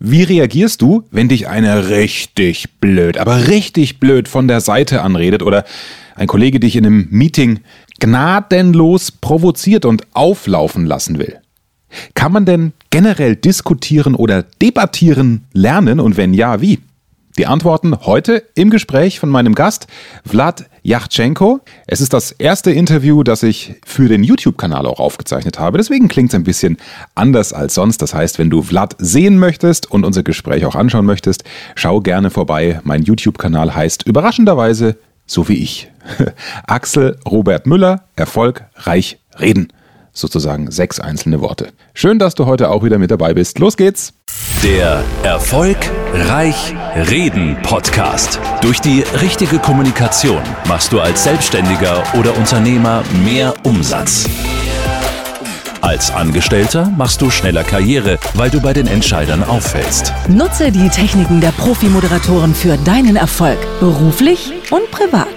Wie reagierst du, wenn dich eine richtig blöd, aber richtig blöd von der Seite anredet oder ein Kollege dich in einem Meeting gnadenlos provoziert und auflaufen lassen will? Kann man denn generell diskutieren oder debattieren lernen und wenn ja, wie? Die Antworten heute im Gespräch von meinem Gast, Vlad Yachtschenko. Es ist das erste Interview, das ich für den YouTube-Kanal auch aufgezeichnet habe. Deswegen klingt es ein bisschen anders als sonst. Das heißt, wenn du Vlad sehen möchtest und unser Gespräch auch anschauen möchtest, schau gerne vorbei. Mein YouTube-Kanal heißt überraschenderweise so wie ich. Axel Robert Müller, Erfolg, Reich, Reden sozusagen sechs einzelne Worte. Schön, dass du heute auch wieder mit dabei bist. Los geht's! Der Erfolg Reich Reden Podcast. Durch die richtige Kommunikation machst du als Selbstständiger oder Unternehmer mehr Umsatz. Als Angestellter machst du schneller Karriere, weil du bei den Entscheidern auffällst. Nutze die Techniken der Profi-Moderatoren für deinen Erfolg, beruflich und privat.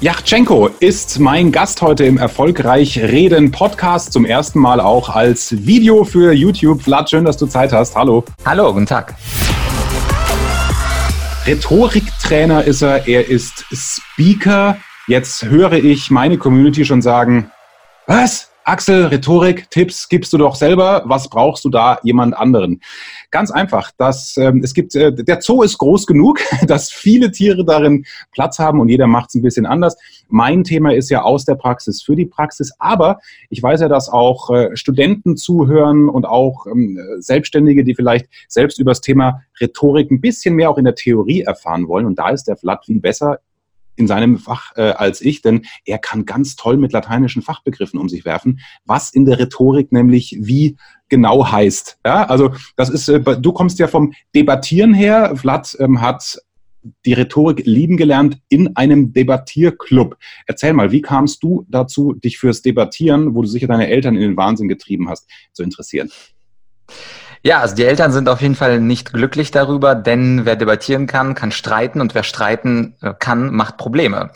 Yachtschenko ist mein Gast heute im Erfolgreich Reden Podcast. Zum ersten Mal auch als Video für YouTube. Vlad, schön, dass du Zeit hast. Hallo. Hallo, guten Tag. Rhetoriktrainer ist er, er ist Speaker. Jetzt höre ich meine Community schon sagen, was? Axel, Rhetorik, Tipps gibst du doch selber. Was brauchst du da jemand anderen? Ganz einfach, dass ähm, es gibt, äh, der Zoo ist groß genug, dass viele Tiere darin Platz haben und jeder macht es ein bisschen anders. Mein Thema ist ja aus der Praxis für die Praxis, aber ich weiß ja, dass auch äh, Studenten zuhören und auch ähm, Selbstständige, die vielleicht selbst über das Thema Rhetorik ein bisschen mehr auch in der Theorie erfahren wollen. Und da ist der Vlad viel besser in seinem Fach äh, als ich, denn er kann ganz toll mit lateinischen Fachbegriffen um sich werfen, was in der Rhetorik nämlich wie genau heißt. Ja, also das ist, äh, du kommst ja vom Debattieren her. Vlad ähm, hat die Rhetorik lieben gelernt in einem Debattierclub. Erzähl mal, wie kamst du dazu, dich fürs Debattieren, wo du sicher deine Eltern in den Wahnsinn getrieben hast, zu interessieren? Ja, also die Eltern sind auf jeden Fall nicht glücklich darüber, denn wer debattieren kann, kann streiten und wer streiten äh, kann, macht Probleme.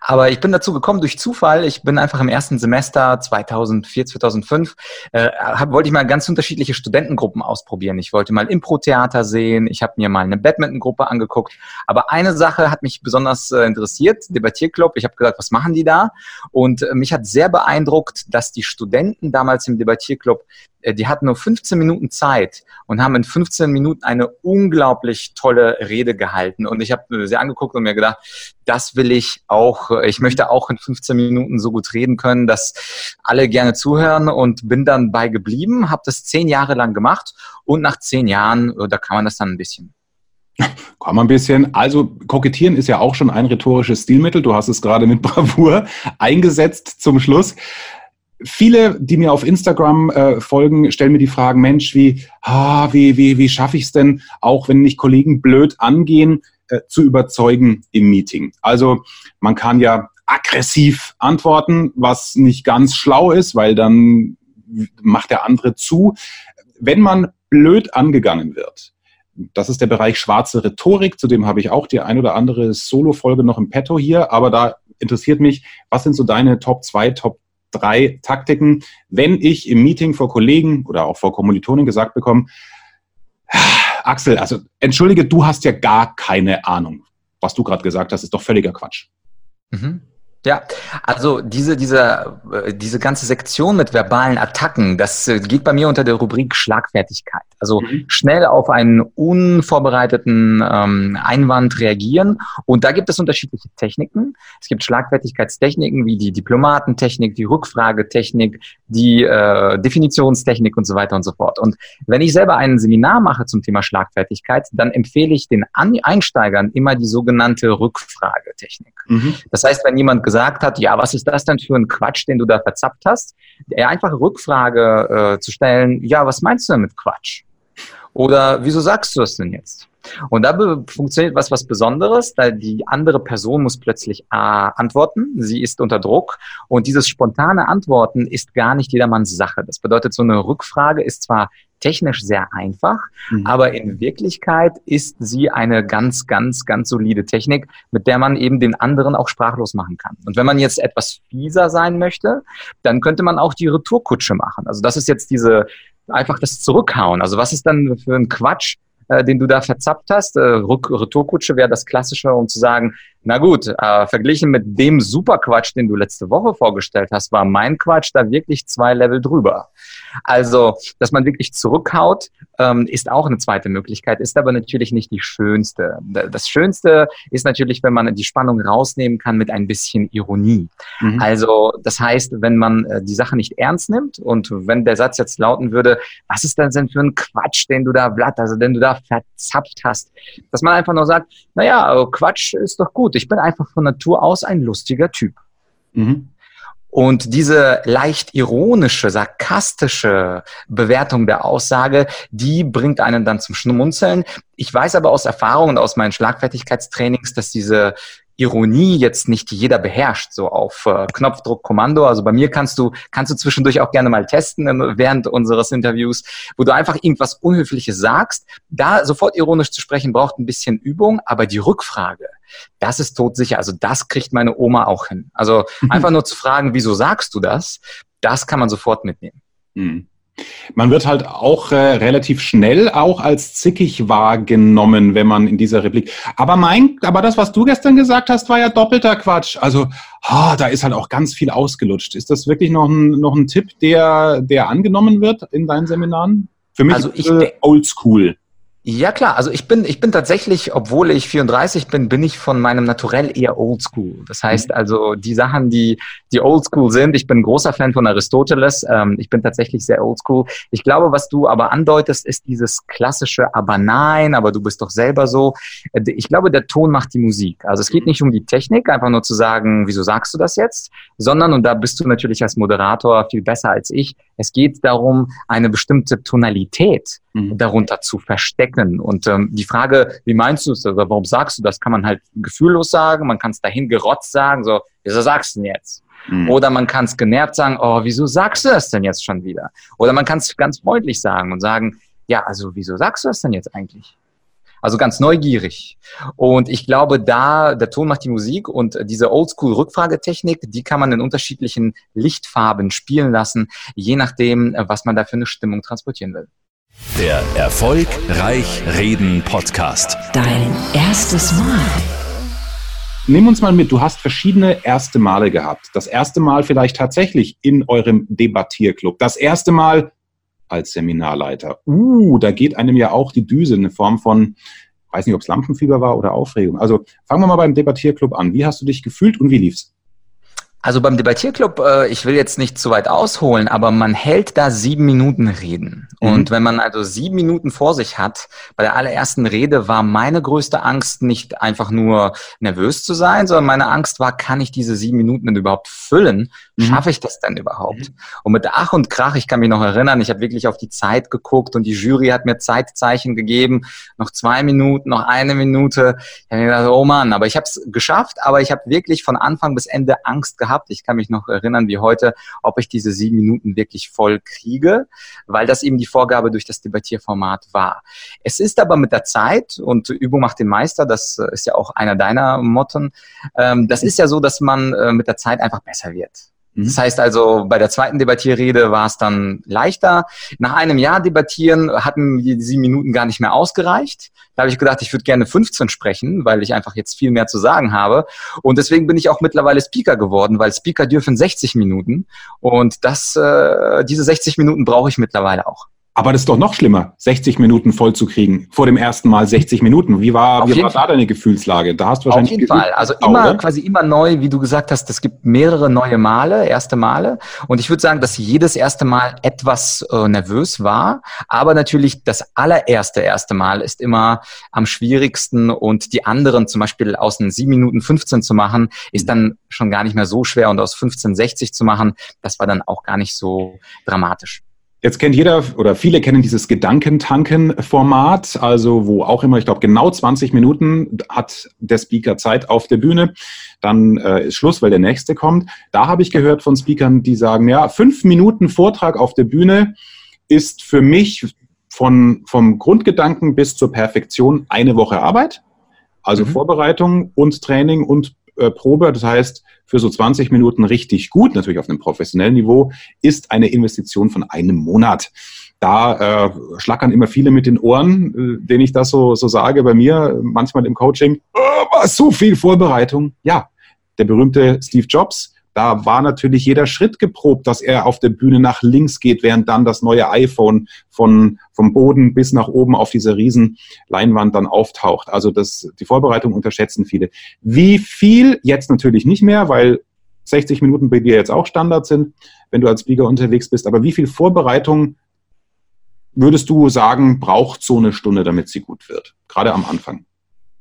Aber ich bin dazu gekommen durch Zufall. Ich bin einfach im ersten Semester 2004, 2005, äh, hab, wollte ich mal ganz unterschiedliche Studentengruppen ausprobieren. Ich wollte mal Impro-Theater sehen, ich habe mir mal eine Badminton-Gruppe angeguckt. Aber eine Sache hat mich besonders äh, interessiert, Debattierclub. Ich habe gesagt, was machen die da? Und äh, mich hat sehr beeindruckt, dass die Studenten damals im Debattierclub äh, die hatten nur 15 Minuten Zeit und haben in 15 Minuten eine unglaublich tolle Rede gehalten. Und ich habe sie angeguckt und mir gedacht, das will ich auch. Ich möchte auch in 15 Minuten so gut reden können, dass alle gerne zuhören und bin dann bei geblieben, habe das zehn Jahre lang gemacht und nach zehn Jahren, äh, da kann man das dann ein bisschen. Man ein bisschen. Also kokettieren ist ja auch schon ein rhetorisches Stilmittel. Du hast es gerade mit Bravour eingesetzt zum Schluss. Viele, die mir auf Instagram äh, folgen, stellen mir die Fragen, Mensch, wie, ah, wie, wie, wie schaffe ich es denn, auch wenn mich Kollegen blöd angehen, äh, zu überzeugen im Meeting? Also man kann ja aggressiv antworten, was nicht ganz schlau ist, weil dann macht der andere zu. Wenn man blöd angegangen wird, das ist der Bereich schwarze Rhetorik, zu dem habe ich auch die ein oder andere Solo-Folge noch im Petto hier, aber da interessiert mich, was sind so deine Top 2, Top drei Taktiken, wenn ich im Meeting vor Kollegen oder auch vor Kommilitonen gesagt bekomme, Axel, also entschuldige, du hast ja gar keine Ahnung. Was du gerade gesagt hast, ist doch völliger Quatsch. Mhm. Ja, also diese, diese, äh, diese ganze Sektion mit verbalen Attacken, das äh, geht bei mir unter der Rubrik Schlagfertigkeit. Also mhm. schnell auf einen unvorbereiteten ähm, Einwand reagieren. Und da gibt es unterschiedliche Techniken. Es gibt Schlagfertigkeitstechniken wie die Diplomatentechnik, die Rückfragetechnik, die äh, Definitionstechnik und so weiter und so fort. Und wenn ich selber ein Seminar mache zum Thema Schlagfertigkeit, dann empfehle ich den Einsteigern immer die sogenannte Rückfragetechnik. Mhm. Das heißt, wenn jemand gesagt hat, ja, was ist das denn für ein Quatsch, den du da verzappt hast, der einfache Rückfrage äh, zu stellen, ja, was meinst du denn mit Quatsch? Oder wieso sagst du das denn jetzt? Und da funktioniert was, was Besonderes, da die andere Person muss plötzlich äh, antworten. Sie ist unter Druck. Und dieses spontane Antworten ist gar nicht jedermanns Sache. Das bedeutet, so eine Rückfrage ist zwar technisch sehr einfach, mhm. aber in Wirklichkeit ist sie eine ganz, ganz, ganz solide Technik, mit der man eben den anderen auch sprachlos machen kann. Und wenn man jetzt etwas fieser sein möchte, dann könnte man auch die Retourkutsche machen. Also das ist jetzt diese einfach das Zurückhauen. Also was ist dann für ein Quatsch, äh, den du da verzappt hast. Äh, Retourkutsche wäre das Klassische, um zu sagen, na gut, äh, verglichen mit dem Superquatsch, den du letzte Woche vorgestellt hast, war mein Quatsch da wirklich zwei Level drüber. Also, dass man wirklich zurückhaut, ähm, ist auch eine zweite Möglichkeit, ist aber natürlich nicht die schönste. Das Schönste ist natürlich, wenn man die Spannung rausnehmen kann mit ein bisschen Ironie. Mhm. Also, das heißt, wenn man äh, die Sache nicht ernst nimmt und wenn der Satz jetzt lauten würde, was ist das denn für ein Quatsch, den du da blatt, also den du da verzapft hast, dass man einfach nur sagt, naja, Quatsch ist doch gut. Ich bin einfach von Natur aus ein lustiger Typ. Mhm. Und diese leicht ironische, sarkastische Bewertung der Aussage, die bringt einen dann zum Schmunzeln. Ich weiß aber aus Erfahrung und aus meinen Schlagfertigkeitstrainings, dass diese Ironie jetzt nicht jeder beherrscht, so auf äh, Knopfdruck Kommando. Also bei mir kannst du, kannst du zwischendurch auch gerne mal testen ähm, während unseres Interviews, wo du einfach irgendwas Unhöfliches sagst. Da sofort ironisch zu sprechen braucht ein bisschen Übung, aber die Rückfrage, das ist todsicher. Also das kriegt meine Oma auch hin. Also einfach nur zu fragen, wieso sagst du das? Das kann man sofort mitnehmen. Mhm. Man wird halt auch äh, relativ schnell auch als zickig wahrgenommen, wenn man in dieser Replik. Aber mein, aber das, was du gestern gesagt hast, war ja doppelter Quatsch. Also, oh, da ist halt auch ganz viel ausgelutscht. Ist das wirklich noch ein, noch ein Tipp, der, der angenommen wird in deinen Seminaren? Für mich also ich, äh, oldschool. Ja klar, also ich bin, ich bin tatsächlich, obwohl ich 34 bin, bin ich von meinem Naturell eher oldschool. Das heißt mhm. also, die Sachen, die, die oldschool sind, ich bin großer Fan von Aristoteles, ähm, ich bin tatsächlich sehr oldschool. Ich glaube, was du aber andeutest, ist dieses klassische, aber nein, aber du bist doch selber so. Äh, ich glaube, der Ton macht die Musik. Also es geht mhm. nicht um die Technik, einfach nur zu sagen, wieso sagst du das jetzt, sondern, und da bist du natürlich als Moderator viel besser als ich, es geht darum, eine bestimmte Tonalität mhm. darunter zu verstecken. Und ähm, die Frage, wie meinst du es oder warum sagst du das, kann man halt gefühllos sagen, man kann es dahin gerotzt sagen, so, wieso sagst du denn jetzt? Mhm. Oder man kann es genervt sagen, oh, wieso sagst du das denn jetzt schon wieder? Oder man kann es ganz freundlich sagen und sagen, ja, also wieso sagst du das denn jetzt eigentlich? Also ganz neugierig. Und ich glaube, da, der Ton macht die Musik und diese Oldschool-Rückfragetechnik, die kann man in unterschiedlichen Lichtfarben spielen lassen, je nachdem, was man da für eine Stimmung transportieren will. Der Erfolgreich Reden Podcast. Dein erstes Mal. Nimm uns mal mit, du hast verschiedene erste Male gehabt. Das erste Mal vielleicht tatsächlich in eurem Debattierclub. Das erste Mal als Seminarleiter. Uh, da geht einem ja auch die Düse in Form von, weiß nicht, ob es Lampenfieber war oder Aufregung. Also fangen wir mal beim Debattierclub an. Wie hast du dich gefühlt und wie lief's? Also beim Debattierclub, äh, ich will jetzt nicht zu weit ausholen, aber man hält da sieben Minuten Reden. Mhm. Und wenn man also sieben Minuten vor sich hat, bei der allerersten Rede war meine größte Angst nicht einfach nur nervös zu sein, sondern meine Angst war, kann ich diese sieben Minuten denn überhaupt füllen? Mhm. Schaffe ich das denn überhaupt? Mhm. Und mit Ach und Krach, ich kann mich noch erinnern, ich habe wirklich auf die Zeit geguckt und die Jury hat mir Zeitzeichen gegeben, noch zwei Minuten, noch eine Minute. Ich habe mir gedacht, oh Mann, aber ich habe es geschafft, aber ich habe wirklich von Anfang bis Ende Angst gehabt, gehabt. Ich kann mich noch erinnern wie heute, ob ich diese sieben Minuten wirklich voll kriege, weil das eben die Vorgabe durch das Debattierformat war. Es ist aber mit der Zeit und Übung macht den Meister, das ist ja auch einer deiner Motten, ähm, das ist ja so, dass man äh, mit der Zeit einfach besser wird. Mhm. Das heißt also, bei der zweiten Debattierrede war es dann leichter. Nach einem Jahr debattieren hatten die sieben Minuten gar nicht mehr ausgereicht. Da habe ich gedacht, ich würde gerne 15 sprechen, weil ich einfach jetzt viel mehr zu sagen habe. Und deswegen bin ich auch mittlerweile Speaker geworden, weil Speaker dürfen 60 Minuten. Und das, äh, diese 60 Minuten brauche ich mittlerweile auch. Aber das ist doch noch schlimmer, 60 Minuten voll zu kriegen. Vor dem ersten Mal 60 Minuten. Wie war, wie war da deine Gefühlslage? Da hast du wahrscheinlich. Auf jeden Fall. Also immer, quasi immer neu, wie du gesagt hast, es gibt mehrere neue Male, erste Male. Und ich würde sagen, dass jedes erste Mal etwas äh, nervös war. Aber natürlich das allererste erste Mal ist immer am schwierigsten. Und die anderen zum Beispiel aus den 7 Minuten 15 zu machen, ist dann schon gar nicht mehr so schwer. Und aus 15 60 zu machen, das war dann auch gar nicht so dramatisch. Jetzt kennt jeder oder viele kennen dieses Gedankentanken-Format, also wo auch immer, ich glaube, genau 20 Minuten hat der Speaker Zeit auf der Bühne. Dann äh, ist Schluss, weil der nächste kommt. Da habe ich gehört von Speakern, die sagen, ja, fünf Minuten Vortrag auf der Bühne ist für mich von, vom Grundgedanken bis zur Perfektion eine Woche Arbeit. Also mhm. Vorbereitung und Training und äh, Probe. Das heißt, für so 20 Minuten richtig gut, natürlich auf einem professionellen Niveau, ist eine Investition von einem Monat. Da äh, schlackern immer viele mit den Ohren, äh, denen ich das so, so sage bei mir, manchmal im Coaching. Oh, so viel Vorbereitung. Ja, der berühmte Steve Jobs, da war natürlich jeder Schritt geprobt, dass er auf der Bühne nach links geht, während dann das neue iPhone von, vom Boden bis nach oben auf dieser riesen Leinwand dann auftaucht. Also das, die Vorbereitung unterschätzen viele. Wie viel? Jetzt natürlich nicht mehr, weil 60 Minuten bei dir jetzt auch Standard sind, wenn du als Speaker unterwegs bist. Aber wie viel Vorbereitung würdest du sagen, braucht so eine Stunde, damit sie gut wird? Gerade am Anfang.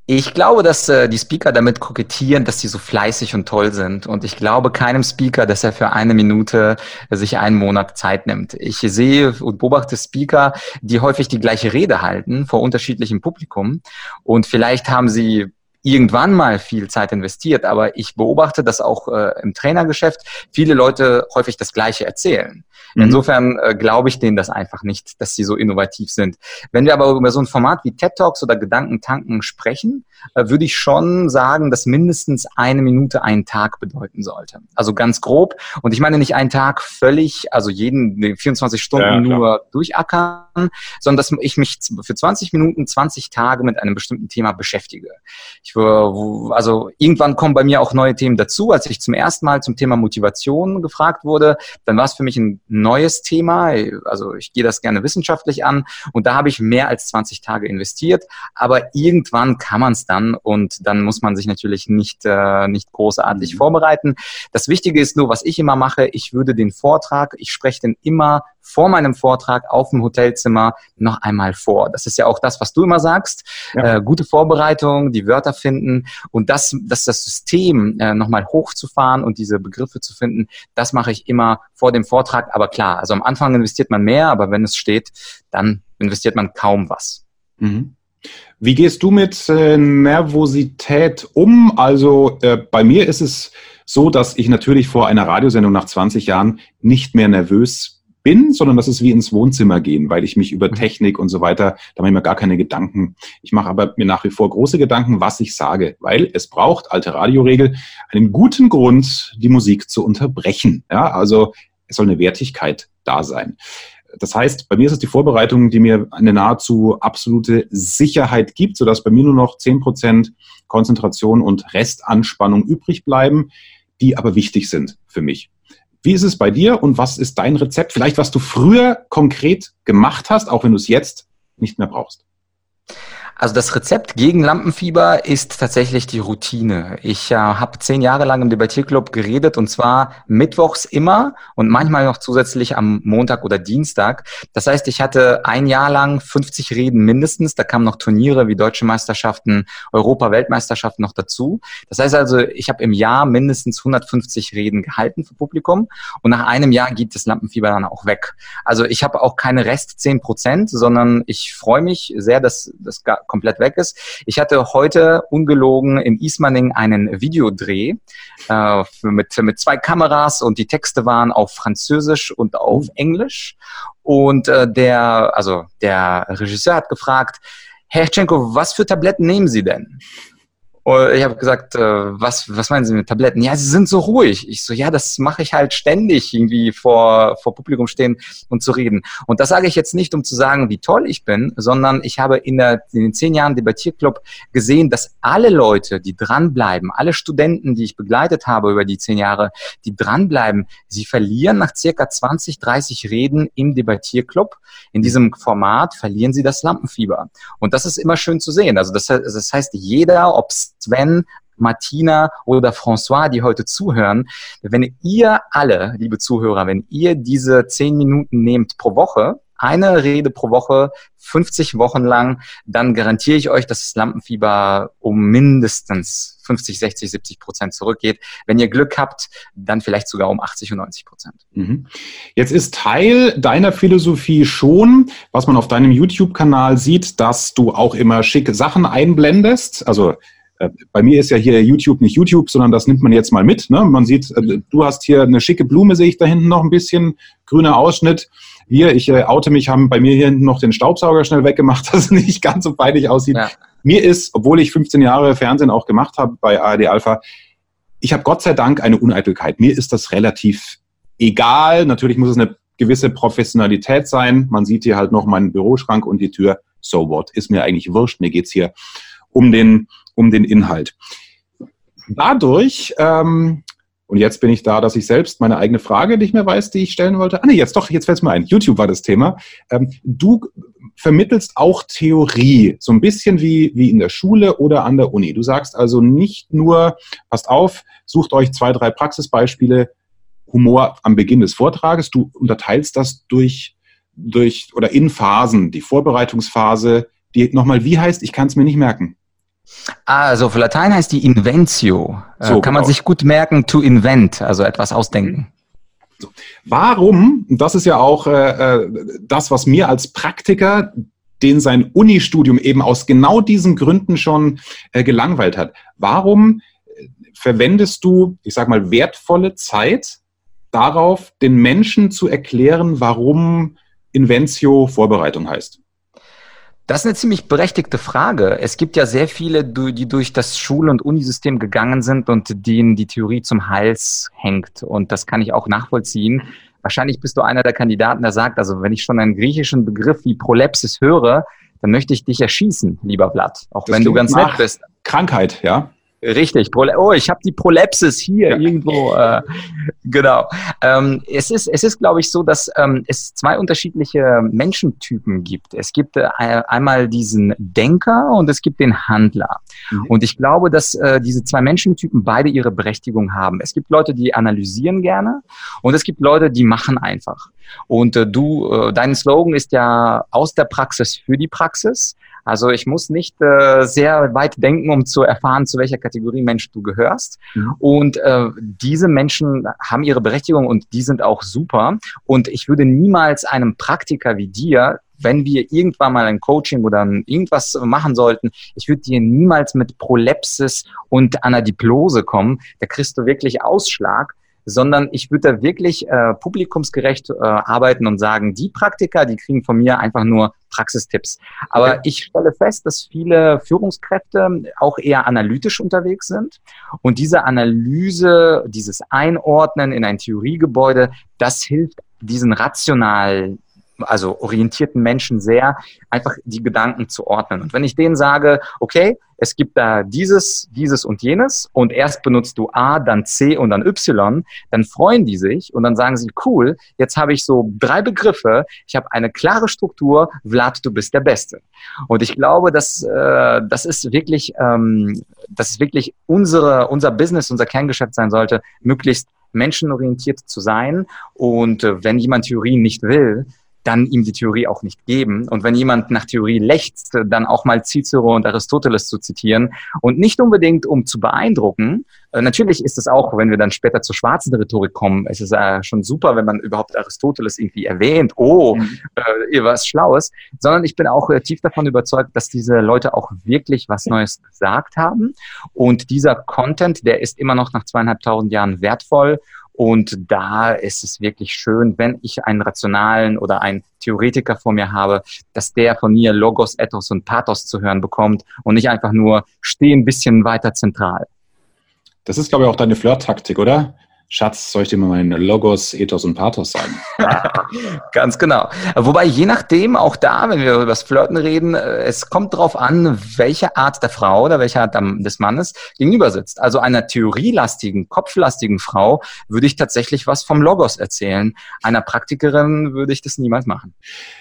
Ich glaube, dass äh, die Speaker damit kokettieren, dass sie so fleißig und toll sind. Und ich glaube keinem Speaker, dass er für eine Minute äh, sich einen Monat Zeit nimmt. Ich sehe und beobachte Speaker, die häufig die gleiche Rede halten vor unterschiedlichem Publikum. Und vielleicht haben sie irgendwann mal viel Zeit investiert, aber ich beobachte, dass auch äh, im Trainergeschäft viele Leute häufig das Gleiche erzählen. Mhm. Insofern äh, glaube ich denen das einfach nicht, dass sie so innovativ sind. Wenn wir aber über so ein Format wie TED Talks oder Gedankentanken sprechen, äh, würde ich schon sagen, dass mindestens eine Minute einen Tag bedeuten sollte. Also ganz grob. Und ich meine nicht einen Tag völlig, also jeden 24 Stunden ja, nur durchackern, sondern dass ich mich für 20 Minuten, 20 Tage mit einem bestimmten Thema beschäftige. Ich, also irgendwann kommen bei mir auch neue Themen dazu. Als ich zum ersten Mal zum Thema Motivation gefragt wurde, dann war es für mich ein neues Thema. Also ich gehe das gerne wissenschaftlich an und da habe ich mehr als 20 Tage investiert. Aber irgendwann kann man es dann und dann muss man sich natürlich nicht, äh, nicht großartig mhm. vorbereiten. Das Wichtige ist nur, was ich immer mache, ich würde den Vortrag, ich spreche den immer vor meinem Vortrag auf dem Hotelzimmer noch einmal vor. Das ist ja auch das, was du immer sagst. Ja. Äh, gute Vorbereitung, die Wörter finden und das, das, das System äh, nochmal hochzufahren und diese Begriffe zu finden, das mache ich immer vor dem Vortrag. Aber klar, also am Anfang investiert man mehr, aber wenn es steht, dann investiert man kaum was. Mhm. Wie gehst du mit äh, Nervosität um? Also äh, bei mir ist es so, dass ich natürlich vor einer Radiosendung nach 20 Jahren nicht mehr nervös bin, sondern das ist wie ins Wohnzimmer gehen, weil ich mich über mhm. Technik und so weiter, da mache ich mir gar keine Gedanken. Ich mache aber mir nach wie vor große Gedanken, was ich sage, weil es braucht, alte Radioregel, einen guten Grund, die Musik zu unterbrechen. Ja, also es soll eine Wertigkeit da sein. Das heißt, bei mir ist es die Vorbereitung, die mir eine nahezu absolute Sicherheit gibt, sodass bei mir nur noch zehn Prozent Konzentration und Restanspannung übrig bleiben, die aber wichtig sind für mich. Wie ist es bei dir und was ist dein Rezept? Vielleicht, was du früher konkret gemacht hast, auch wenn du es jetzt nicht mehr brauchst. Also das Rezept gegen Lampenfieber ist tatsächlich die Routine. Ich äh, habe zehn Jahre lang im Debattierclub geredet und zwar mittwochs immer und manchmal noch zusätzlich am Montag oder Dienstag. Das heißt, ich hatte ein Jahr lang 50 Reden mindestens. Da kamen noch Turniere wie Deutsche Meisterschaften, Europa-Weltmeisterschaften noch dazu. Das heißt also, ich habe im Jahr mindestens 150 Reden gehalten für Publikum und nach einem Jahr geht das Lampenfieber dann auch weg. Also ich habe auch keine Rest 10 Prozent, sondern ich freue mich sehr, dass das komplett weg ist. Ich hatte heute ungelogen in Ismaning einen Videodreh äh, mit, mit zwei Kameras und die Texte waren auf Französisch und auf mhm. Englisch. Und äh, der, also der Regisseur hat gefragt, Herr Tschenko, was für Tabletten nehmen Sie denn? Und ich habe gesagt, äh, was, was meinen Sie mit Tabletten? Ja, sie sind so ruhig. Ich so, ja, das mache ich halt ständig, irgendwie vor, vor Publikum stehen und zu reden. Und das sage ich jetzt nicht, um zu sagen, wie toll ich bin, sondern ich habe in, der, in den zehn Jahren Debattierclub gesehen, dass alle Leute, die dranbleiben, alle Studenten, die ich begleitet habe über die zehn Jahre, die dranbleiben, sie verlieren nach circa 20, 30 Reden im Debattierclub. In diesem Format verlieren sie das Lampenfieber. Und das ist immer schön zu sehen. Also das, das heißt, jeder, ob Sven, Martina oder François, die heute zuhören, wenn ihr alle, liebe Zuhörer, wenn ihr diese zehn Minuten nehmt pro Woche, eine Rede pro Woche, 50 Wochen lang, dann garantiere ich euch, dass das Lampenfieber um mindestens 50, 60, 70 Prozent zurückgeht. Wenn ihr Glück habt, dann vielleicht sogar um 80 und 90 Prozent. Mhm. Jetzt ist Teil deiner Philosophie schon, was man auf deinem YouTube-Kanal sieht, dass du auch immer schicke Sachen einblendest. Also bei mir ist ja hier YouTube nicht YouTube, sondern das nimmt man jetzt mal mit. Ne? Man sieht, äh, du hast hier eine schicke Blume, sehe ich da hinten noch ein bisschen, grüner Ausschnitt. Wir, ich äh, oute mich, haben bei mir hier hinten noch den Staubsauger schnell weggemacht, dass es nicht ganz so feinig aussieht. Ja. Mir ist, obwohl ich 15 Jahre Fernsehen auch gemacht habe bei ARD Alpha, ich habe Gott sei Dank eine Uneitelkeit. Mir ist das relativ egal. Natürlich muss es eine gewisse Professionalität sein. Man sieht hier halt noch meinen Büroschrank und die Tür. So what? Ist mir eigentlich wurscht. Mir geht's hier um den um den Inhalt. Dadurch, ähm, und jetzt bin ich da, dass ich selbst meine eigene Frage nicht mehr weiß, die ich stellen wollte. Ah nee, jetzt doch, jetzt fällt es mir ein. YouTube war das Thema. Ähm, du vermittelst auch Theorie, so ein bisschen wie, wie in der Schule oder an der Uni. Du sagst also nicht nur, passt auf, sucht euch zwei, drei Praxisbeispiele, Humor am Beginn des Vortrages. Du unterteilst das durch, durch oder in Phasen. Die Vorbereitungsphase, die nochmal wie heißt, ich kann es mir nicht merken. Also für Latein heißt die Inventio. Äh, so, Kann man genau. sich gut merken, to invent, also etwas ausdenken. So. Warum, das ist ja auch äh, äh, das, was mir als Praktiker, den sein Unistudium eben aus genau diesen Gründen schon äh, gelangweilt hat, warum äh, verwendest du, ich sag mal, wertvolle Zeit darauf, den Menschen zu erklären, warum Inventio Vorbereitung heißt? Das ist eine ziemlich berechtigte Frage. Es gibt ja sehr viele, die durch das Schul- und Unisystem gegangen sind und denen die Theorie zum Hals hängt. Und das kann ich auch nachvollziehen. Wahrscheinlich bist du einer der Kandidaten, der sagt, also wenn ich schon einen griechischen Begriff wie Prolepsis höre, dann möchte ich dich erschießen, lieber Blatt. Auch das wenn du ganz nett bist. Krankheit, ja. Richtig. Oh, ich habe die Prolepsis hier ja. irgendwo. Äh, genau. Ähm, es ist, es ist, glaube ich, so, dass ähm, es zwei unterschiedliche Menschentypen gibt. Es gibt äh, einmal diesen Denker und es gibt den Handler. Mhm. Und ich glaube, dass äh, diese zwei Menschentypen beide ihre Berechtigung haben. Es gibt Leute, die analysieren gerne und es gibt Leute, die machen einfach. Und äh, du, äh, dein Slogan ist ja aus der Praxis für die Praxis. Also ich muss nicht äh, sehr weit denken, um zu erfahren, zu welcher Kategorie Mensch du gehörst. Mhm. Und äh, diese Menschen haben ihre Berechtigung und die sind auch super. Und ich würde niemals einem Praktiker wie dir wenn wir irgendwann mal ein Coaching oder irgendwas machen sollten, ich würde dir niemals mit Prolepsis und Anadiplose kommen. Da kriegst du wirklich Ausschlag, sondern ich würde da wirklich äh, publikumsgerecht äh, arbeiten und sagen, die Praktiker, die kriegen von mir einfach nur Praxistipps. Aber okay. ich stelle fest, dass viele Führungskräfte auch eher analytisch unterwegs sind und diese Analyse, dieses Einordnen in ein Theoriegebäude, das hilft diesen rational also orientierten Menschen sehr, einfach die Gedanken zu ordnen. Und wenn ich denen sage, okay, es gibt da dieses, dieses und jenes und erst benutzt du A, dann C und dann Y, dann freuen die sich und dann sagen sie, cool, jetzt habe ich so drei Begriffe, ich habe eine klare Struktur, Vlad, du bist der Beste. Und ich glaube, dass äh, das ist wirklich, ähm, das ist wirklich unsere, unser Business, unser Kerngeschäft sein sollte, möglichst menschenorientiert zu sein. Und äh, wenn jemand Theorien nicht will, dann ihm die Theorie auch nicht geben. Und wenn jemand nach Theorie lechzt, dann auch mal Cicero und Aristoteles zu zitieren und nicht unbedingt, um zu beeindrucken. Äh, natürlich ist es auch, wenn wir dann später zur schwarzen Rhetorik kommen, es ist äh, schon super, wenn man überhaupt Aristoteles irgendwie erwähnt, oh, mhm. äh, was Schlaues, sondern ich bin auch äh, tief davon überzeugt, dass diese Leute auch wirklich was Neues gesagt haben. Und dieser Content, der ist immer noch nach zweieinhalbtausend Jahren wertvoll und da ist es wirklich schön, wenn ich einen rationalen oder einen Theoretiker vor mir habe, dass der von mir Logos, Ethos und Pathos zu hören bekommt und nicht einfach nur steh ein bisschen weiter zentral. Das ist, glaube ich, auch deine Flirt-Taktik, oder? Schatz, soll ich dir mal meinen Logos, Ethos und Pathos sagen? Ganz genau. Wobei je nachdem, auch da, wenn wir über das Flirten reden, äh, es kommt darauf an, welche Art der Frau oder welche Art des Mannes gegenüber sitzt. Also einer theorielastigen, kopflastigen Frau würde ich tatsächlich was vom Logos erzählen. Einer Praktikerin würde ich das niemals machen.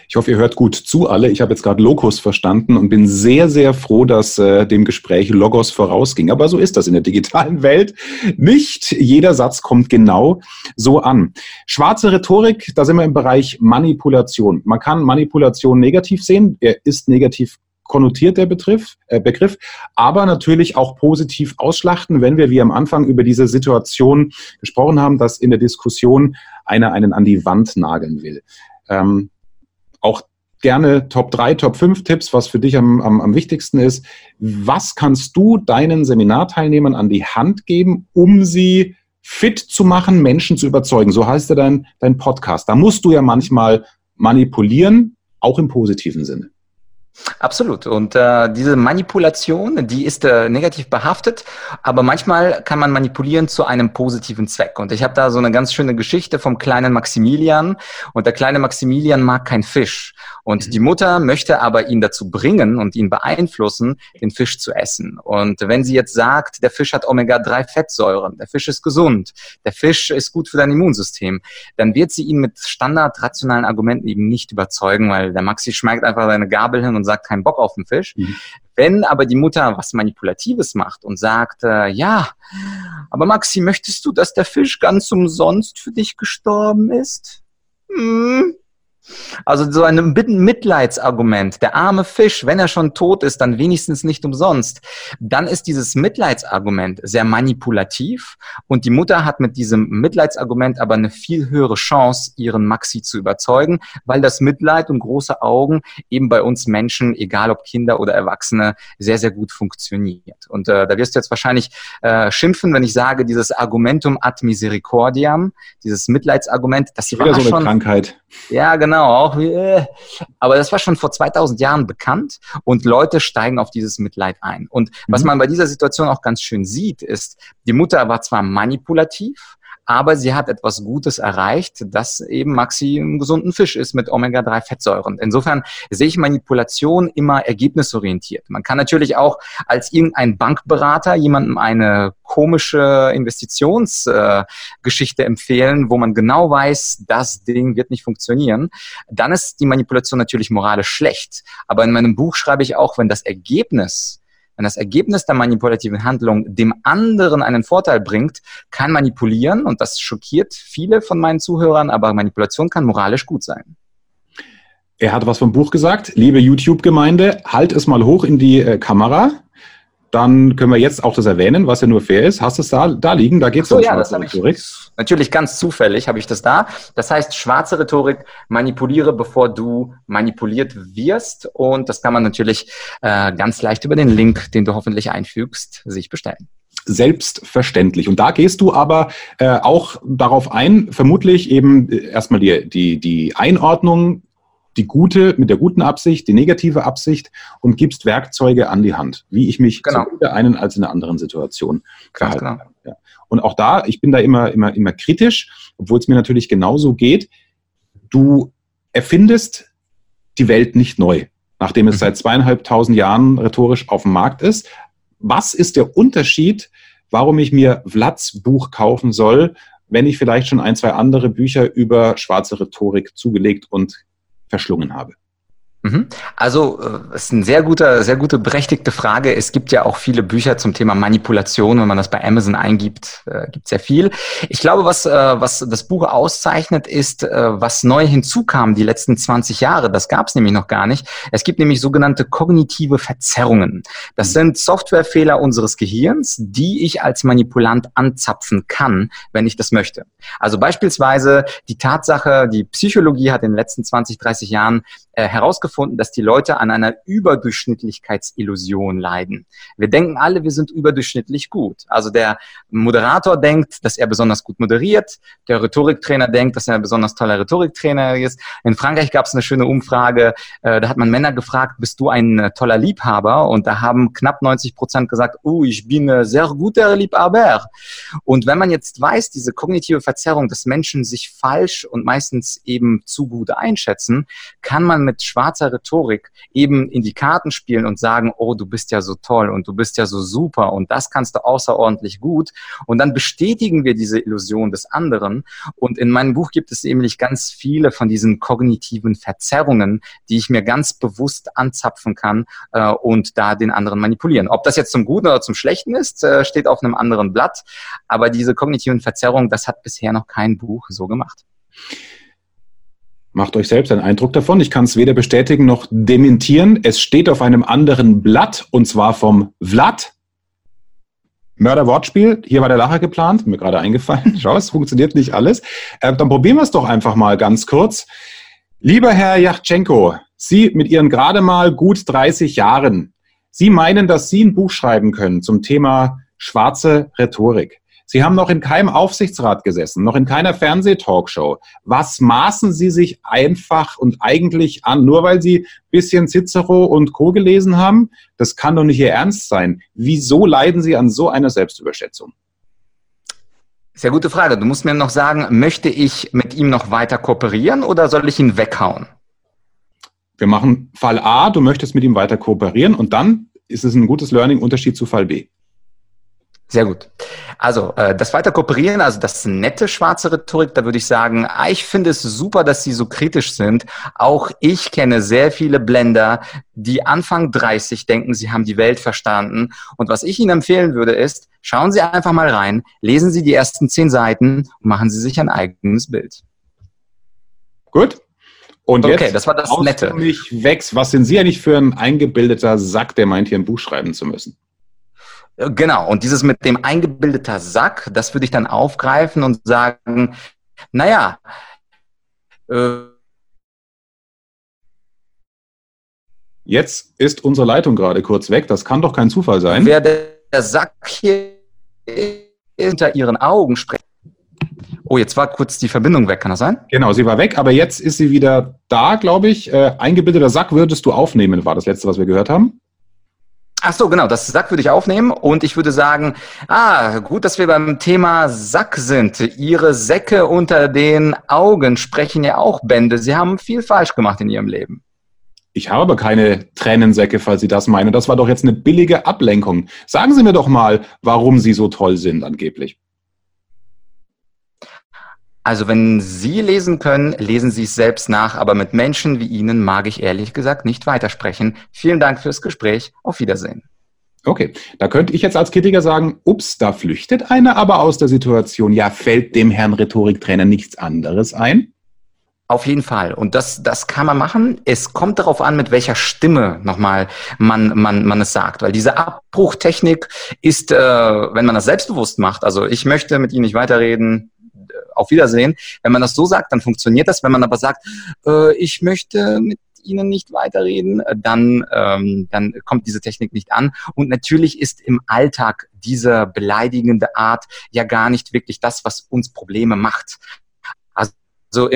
Ich hoffe, ihr hört gut zu alle. Ich habe jetzt gerade Logos verstanden und bin sehr, sehr froh, dass äh, dem Gespräch Logos vorausging. Aber so ist das in der digitalen Welt. Nicht jeder Satz kommt kommt genau so an. Schwarze Rhetorik, da sind wir im Bereich Manipulation. Man kann Manipulation negativ sehen. Er ist negativ konnotiert der Begriff, äh, Begriff, aber natürlich auch positiv ausschlachten, wenn wir wie am Anfang über diese Situation gesprochen haben, dass in der Diskussion einer einen an die Wand nageln will. Ähm, auch gerne Top 3, Top 5 Tipps, was für dich am, am, am wichtigsten ist. Was kannst du deinen Seminarteilnehmern an die Hand geben, um sie fit zu machen, Menschen zu überzeugen? So heißt ja dein, dein Podcast. Da musst du ja manchmal manipulieren, auch im positiven Sinne. Absolut. Und äh, diese Manipulation, die ist äh, negativ behaftet, aber manchmal kann man manipulieren zu einem positiven Zweck. Und ich habe da so eine ganz schöne Geschichte vom kleinen Maximilian. Und der kleine Maximilian mag kein Fisch. Und mhm. die Mutter möchte aber ihn dazu bringen und ihn beeinflussen, den Fisch zu essen. Und wenn sie jetzt sagt, der Fisch hat Omega-3-Fettsäuren, der Fisch ist gesund, der Fisch ist gut für dein Immunsystem, dann wird sie ihn mit standardrationalen Argumenten eben nicht überzeugen, weil der Maxi schmeckt einfach seine Gabel hin und sagt, keinen Bock auf den Fisch. Mhm. Wenn aber die Mutter was Manipulatives macht und sagt, äh, ja, aber Maxi, möchtest du, dass der Fisch ganz umsonst für dich gestorben ist? Hm, also so ein Mitleidsargument. Der arme Fisch, wenn er schon tot ist, dann wenigstens nicht umsonst. Dann ist dieses Mitleidsargument sehr manipulativ und die Mutter hat mit diesem Mitleidsargument aber eine viel höhere Chance, ihren Maxi zu überzeugen, weil das Mitleid und große Augen eben bei uns Menschen, egal ob Kinder oder Erwachsene, sehr, sehr gut funktioniert. Und äh, da wirst du jetzt wahrscheinlich äh, schimpfen, wenn ich sage, dieses Argumentum ad misericordiam, dieses Mitleidsargument, das war so eine schon, Krankheit. Ja, genau genau, auch äh, aber das war schon vor 2000 Jahren bekannt und Leute steigen auf dieses Mitleid ein. Und was mhm. man bei dieser Situation auch ganz schön sieht, ist, die Mutter war zwar manipulativ, aber sie hat etwas Gutes erreicht, dass eben Maxi einen gesunden Fisch ist mit Omega-3-Fettsäuren. Insofern sehe ich Manipulation immer ergebnisorientiert. Man kann natürlich auch als irgendein Bankberater jemandem eine komische Investitionsgeschichte äh, empfehlen, wo man genau weiß, das Ding wird nicht funktionieren. Dann ist die Manipulation natürlich moralisch schlecht. Aber in meinem Buch schreibe ich auch, wenn das Ergebnis wenn das Ergebnis der manipulativen Handlung dem anderen einen Vorteil bringt, kann manipulieren und das schockiert viele von meinen Zuhörern, aber Manipulation kann moralisch gut sein. Er hat was vom Buch gesagt. Liebe YouTube-Gemeinde, halt es mal hoch in die äh, Kamera dann können wir jetzt auch das erwähnen, was ja nur fair ist. Hast du es da, da liegen? Da geht es so, um ja, schwarze Rhetorik. natürlich ganz zufällig habe ich das da. Das heißt, schwarze Rhetorik, manipuliere, bevor du manipuliert wirst. Und das kann man natürlich äh, ganz leicht über den Link, den du hoffentlich einfügst, sich bestellen selbstverständlich. Und da gehst du aber äh, auch darauf ein, vermutlich eben äh, erstmal die, die, die Einordnung die gute, mit der guten Absicht, die negative Absicht und gibst Werkzeuge an die Hand, wie ich mich genau. sowohl in der einen als in der anderen Situation verhalten genau. Ja. Und auch da, ich bin da immer, immer, immer kritisch, obwohl es mir natürlich genauso geht. Du erfindest die Welt nicht neu, nachdem es mhm. seit zweieinhalbtausend Jahren rhetorisch auf dem Markt ist. Was ist der Unterschied, warum ich mir Vlads Buch kaufen soll, wenn ich vielleicht schon ein, zwei andere Bücher über schwarze Rhetorik zugelegt und verschlungen habe. Mhm. Also, äh, ist eine sehr gute, sehr gute, berechtigte Frage. Es gibt ja auch viele Bücher zum Thema Manipulation. Wenn man das bei Amazon eingibt, äh, gibt es sehr viel. Ich glaube, was, äh, was das Buch auszeichnet, ist, äh, was neu hinzukam die letzten 20 Jahre. Das gab es nämlich noch gar nicht. Es gibt nämlich sogenannte kognitive Verzerrungen. Das mhm. sind Softwarefehler unseres Gehirns, die ich als Manipulant anzapfen kann, wenn ich das möchte. Also beispielsweise die Tatsache, die Psychologie hat in den letzten 20, 30 Jahren äh, herausgefunden, dass die Leute an einer Überdurchschnittlichkeitsillusion leiden. Wir denken alle, wir sind überdurchschnittlich gut. Also der Moderator denkt, dass er besonders gut moderiert, der Rhetoriktrainer denkt, dass er ein besonders toller Rhetoriktrainer ist. In Frankreich gab es eine schöne Umfrage, äh, da hat man Männer gefragt, bist du ein äh, toller Liebhaber? Und da haben knapp 90 Prozent gesagt, oh, ich bin ein sehr guter Liebhaber. Und wenn man jetzt weiß, diese kognitive Verzerrung, dass Menschen sich falsch und meistens eben zu gut einschätzen, kann man mit schwarzer schwarzer Rhetorik eben in die Karten spielen und sagen, oh, du bist ja so toll und du bist ja so super und das kannst du außerordentlich gut. Und dann bestätigen wir diese Illusion des anderen. Und in meinem Buch gibt es nämlich ganz viele von diesen kognitiven Verzerrungen, die ich mir ganz bewusst anzapfen kann äh, und da den anderen manipulieren. Ob das jetzt zum Guten oder zum Schlechten ist, äh, steht auf einem anderen Blatt. Aber diese kognitiven Verzerrungen, das hat bisher noch kein Buch so gemacht. Macht euch selbst einen Eindruck davon. Ich kann es weder bestätigen noch dementieren. Es steht auf einem anderen Blatt und zwar vom Vlad. Mörder-Wortspiel. Hier war der Lacher geplant. Mir gerade eingefallen. Schau, es funktioniert nicht alles. Äh, dann probieren wir es doch einfach mal ganz kurz. Lieber Herr Yachtschenko, Sie mit Ihren gerade mal gut 30 Jahren, Sie meinen, dass Sie ein Buch schreiben können zum Thema schwarze Rhetorik. Sie haben noch in keinem Aufsichtsrat gesessen, noch in keiner Fernsehtalkshow. Was maßen Sie sich einfach und eigentlich an, nur weil Sie ein bisschen Cicero und Co. gelesen haben? Das kann doch nicht Ihr Ernst sein. Wieso leiden Sie an so einer Selbstüberschätzung? Sehr gute Frage. Du musst mir noch sagen, möchte ich mit ihm noch weiter kooperieren oder soll ich ihn weghauen? Wir machen Fall A, du möchtest mit ihm weiter kooperieren und dann ist es ein gutes Learning, Unterschied zu Fall B. Sehr gut. Also äh, das weiter kooperieren, also das nette schwarze Rhetorik, da würde ich sagen, ah, ich finde es super, dass Sie so kritisch sind. Auch ich kenne sehr viele Blender, die Anfang 30 denken, sie haben die Welt verstanden. Und was ich Ihnen empfehlen würde, ist, schauen Sie einfach mal rein, lesen Sie die ersten zehn Seiten und machen Sie sich ein eigenes Bild. Gut. Und okay, jetzt das war das Nette. Mich wächst. Was sind Sie eigentlich für ein eingebildeter Sack, der meint, hier ein Buch schreiben zu müssen? Genau, und dieses mit dem eingebildeter Sack, das würde ich dann aufgreifen und sagen, naja, äh, Jetzt ist unsere Leitung gerade kurz weg. Das kann doch kein Zufall sein. Wer der Sack hier hinter Ihren Augen spricht. Oh, jetzt war kurz die Verbindung weg, kann das sein? Genau, sie war weg, aber jetzt ist sie wieder da, glaube ich. Äh, eingebildeter Sack würdest du aufnehmen, war das letzte, was wir gehört haben. Ach so, genau, das Sack würde ich aufnehmen und ich würde sagen, ah, gut, dass wir beim Thema Sack sind. Ihre Säcke unter den Augen sprechen ja auch Bände. Sie haben viel falsch gemacht in Ihrem Leben. Ich habe keine Tränensäcke, falls Sie das meinen. Das war doch jetzt eine billige Ablenkung. Sagen Sie mir doch mal, warum Sie so toll sind, angeblich. Also wenn Sie lesen können, lesen Sie es selbst nach, aber mit Menschen wie Ihnen mag ich ehrlich gesagt nicht weitersprechen. Vielen Dank fürs Gespräch. Auf Wiedersehen. Okay, da könnte ich jetzt als Kritiker sagen, ups, da flüchtet einer aber aus der Situation. Ja, fällt dem Herrn Rhetoriktrainer nichts anderes ein? Auf jeden Fall. Und das, das kann man machen. Es kommt darauf an, mit welcher Stimme nochmal man, man, man es sagt. Weil diese Abbruchtechnik ist, äh, wenn man das selbstbewusst macht, also ich möchte mit Ihnen nicht weiterreden, auf Wiedersehen. Wenn man das so sagt, dann funktioniert das. Wenn man aber sagt, äh, ich möchte mit Ihnen nicht weiterreden, äh, dann, ähm, dann kommt diese Technik nicht an. Und natürlich ist im Alltag diese beleidigende Art ja gar nicht wirklich das, was uns Probleme macht. Also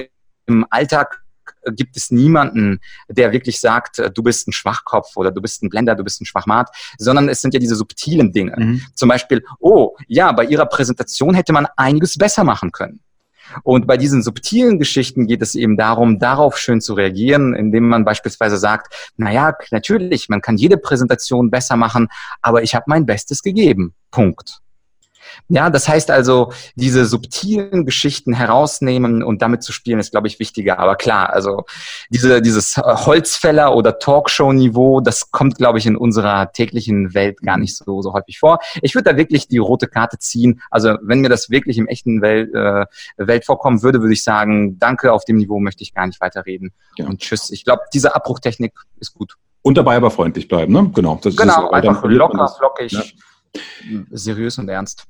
im Alltag gibt es niemanden, der wirklich sagt, äh, du bist ein Schwachkopf oder du bist ein Blender, du bist ein Schwachmat, sondern es sind ja diese subtilen Dinge. Mhm. Zum Beispiel, oh, ja, bei Ihrer Präsentation hätte man einiges besser machen können. Und bei diesen subtilen Geschichten geht es eben darum, darauf schön zu reagieren, indem man beispielsweise sagt, na ja, natürlich, man kann jede Präsentation besser machen, aber ich habe mein Bestes gegeben. Punkt. Ja, das heißt also, diese subtilen Geschichten herausnehmen und damit zu spielen, ist, glaube ich, wichtiger. Aber klar, also diese, dieses Holzfäller- oder Talkshow-Niveau, das kommt, glaube ich, in unserer täglichen Welt gar nicht so, so häufig vor. Ich würde da wirklich die rote Karte ziehen. Also wenn mir das wirklich im echten Welt, äh, Welt vorkommen würde, würde ich sagen, danke, auf dem Niveau möchte ich gar nicht weiterreden. Ja. Und tschüss. Ich glaube, diese Abbruchtechnik ist gut. Und dabei aber freundlich bleiben, ne? Genau. Das genau, ist einfach locker, flockig, ja. seriös und ernst.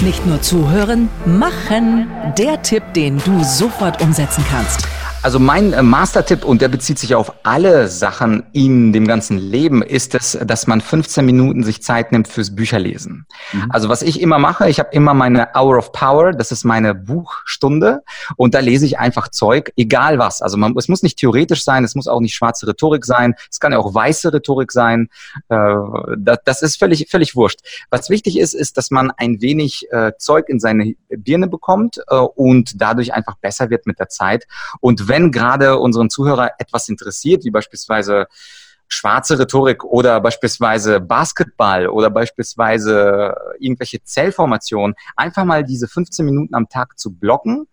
Nicht nur zuhören, machen. Der Tipp, den du sofort umsetzen kannst. Also mein äh, Mastertipp, und der bezieht sich auf alle Sachen in dem ganzen Leben, ist es, dass man 15 Minuten sich Zeit nimmt fürs Bücherlesen. Mhm. Also was ich immer mache, ich habe immer meine Hour of Power, das ist meine Buchstunde, und da lese ich einfach Zeug, egal was. Also man, es muss nicht theoretisch sein, es muss auch nicht schwarze Rhetorik sein, es kann ja auch weiße Rhetorik sein. Äh, das, das ist völlig, völlig wurscht. Was wichtig ist, ist, dass man ein wenig äh, Zeug in seine Birne bekommt äh, und dadurch einfach besser wird mit der Zeit. Und Und wenn gerade unseren Zuhörer etwas interessiert, wie beispielsweise schwarze Rhetorik oder beispielsweise Basketball oder beispielsweise irgendwelche Zellformationen, einfach mal diese 15 Minuten am Tag zu blocken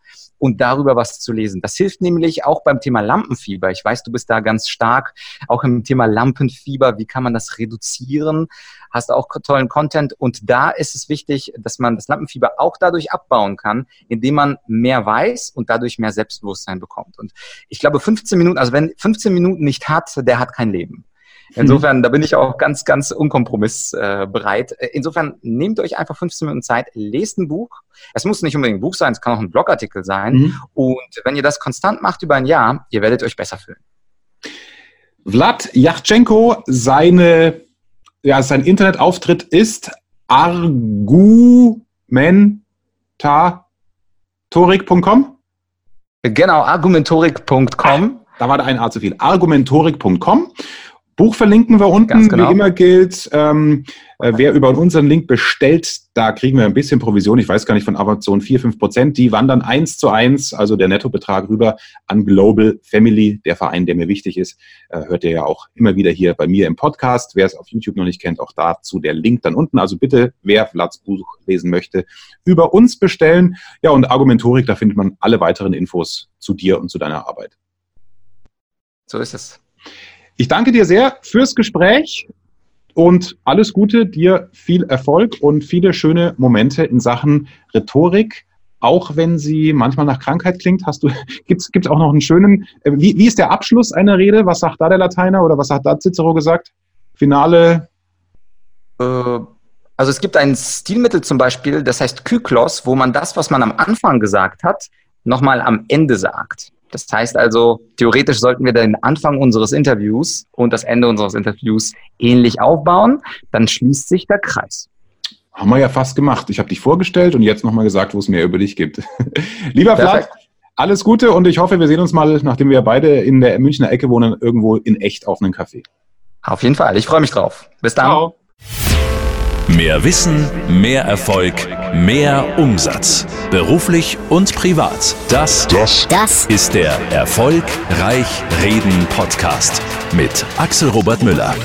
und darüber was zu lesen. Das hilft nämlich auch beim Thema Lampenfieber. Ich weiß, du bist da ganz stark, auch im Thema Lampenfieber. Wie kann man das reduzieren? Hast auch tollen Content. Und da ist es wichtig, dass man das Lampenfieber auch dadurch abbauen kann, indem man mehr weiß und dadurch mehr Selbstbewusstsein bekommt. Und ich glaube, 15 Minuten, also wenn 15 Minuten nicht hat, der hat kein Leben. Mhm. Insofern, da bin ich auch ganz, ganz unkompromissbereit. Äh, Insofern nehmt euch einfach 15 Minuten Zeit, lest ein Buch. Es muss nicht unbedingt ein Buch sein, es kann auch ein Blogartikel sein. Mhm. Und wenn ihr das konstant macht über ein Jahr, ihr werdet euch besser fühlen. Vlad Yachtschenko, seine, ja, sein Internetauftritt ist argumentatorik.com. Genau, argumentorik.com. Da war da ein A zu viel. Argumentorik.com. Buch verlinken wir unten, genau. wie immer gilt. Ähm, äh, wer über unseren Link bestellt, da kriegen wir ein bisschen Provision. Ich weiß gar nicht von Amazon, 4, 5 Prozent. Die wandern eins zu eins, also der Nettobetrag rüber an Global Family, der Verein, der mir wichtig ist. Äh, hört ihr ja auch immer wieder hier bei mir im Podcast. Wer es auf YouTube noch nicht kennt, auch dazu der Link dann unten. Also bitte, wer Vlads Buch lesen möchte, über uns bestellen. Ja, und Argumentorik, da findet man alle weiteren Infos zu dir und zu deiner Arbeit. So ist es. Ich danke dir sehr fürs Gespräch und alles Gute, dir viel Erfolg und viele schöne Momente in Sachen Rhetorik. Auch wenn sie manchmal nach Krankheit klingt, hast du, gibt's, gibt's auch noch einen schönen, äh, wie, wie ist der Abschluss einer Rede? Was sagt da der Lateiner oder was hat da Cicero gesagt? Finale? Äh, also es gibt ein Stilmittel zum Beispiel, das heißt Kyklos, wo man das, was man am Anfang gesagt hat, nochmal am Ende sagt. Das heißt also, theoretisch sollten wir den Anfang unseres Interviews und das Ende unseres Interviews ähnlich aufbauen. Dann schließt sich der Kreis. Haben wir ja fast gemacht. Ich habe dich vorgestellt und jetzt nochmal gesagt, wo es mehr über dich gibt. Lieber Vlad, alles Gute und ich hoffe, wir sehen uns mal, nachdem wir beide in der Münchner Ecke wohnen, irgendwo in echt auf einem Café. Auf jeden Fall. Ich freue mich drauf. Bis dann. Ciao. Mehr Wissen, mehr Erfolg, mehr Umsatz. Beruflich und privat. Das, das, das ist der Erfolgreich Reden Podcast mit Axel Robert Müller.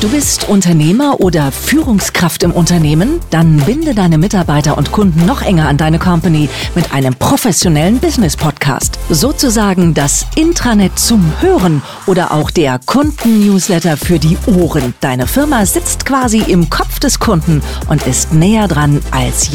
Du bist Unternehmer oder Führungskraft im Unternehmen? Dann binde deine Mitarbeiter und Kunden noch enger an deine Company mit einem professionellen Business Podcast. Sozusagen das Intranet zum Hören oder auch der Kunden-Newsletter für die Ohren. Deine Firma sitzt quasi im Kopf des Kunden und ist näher dran als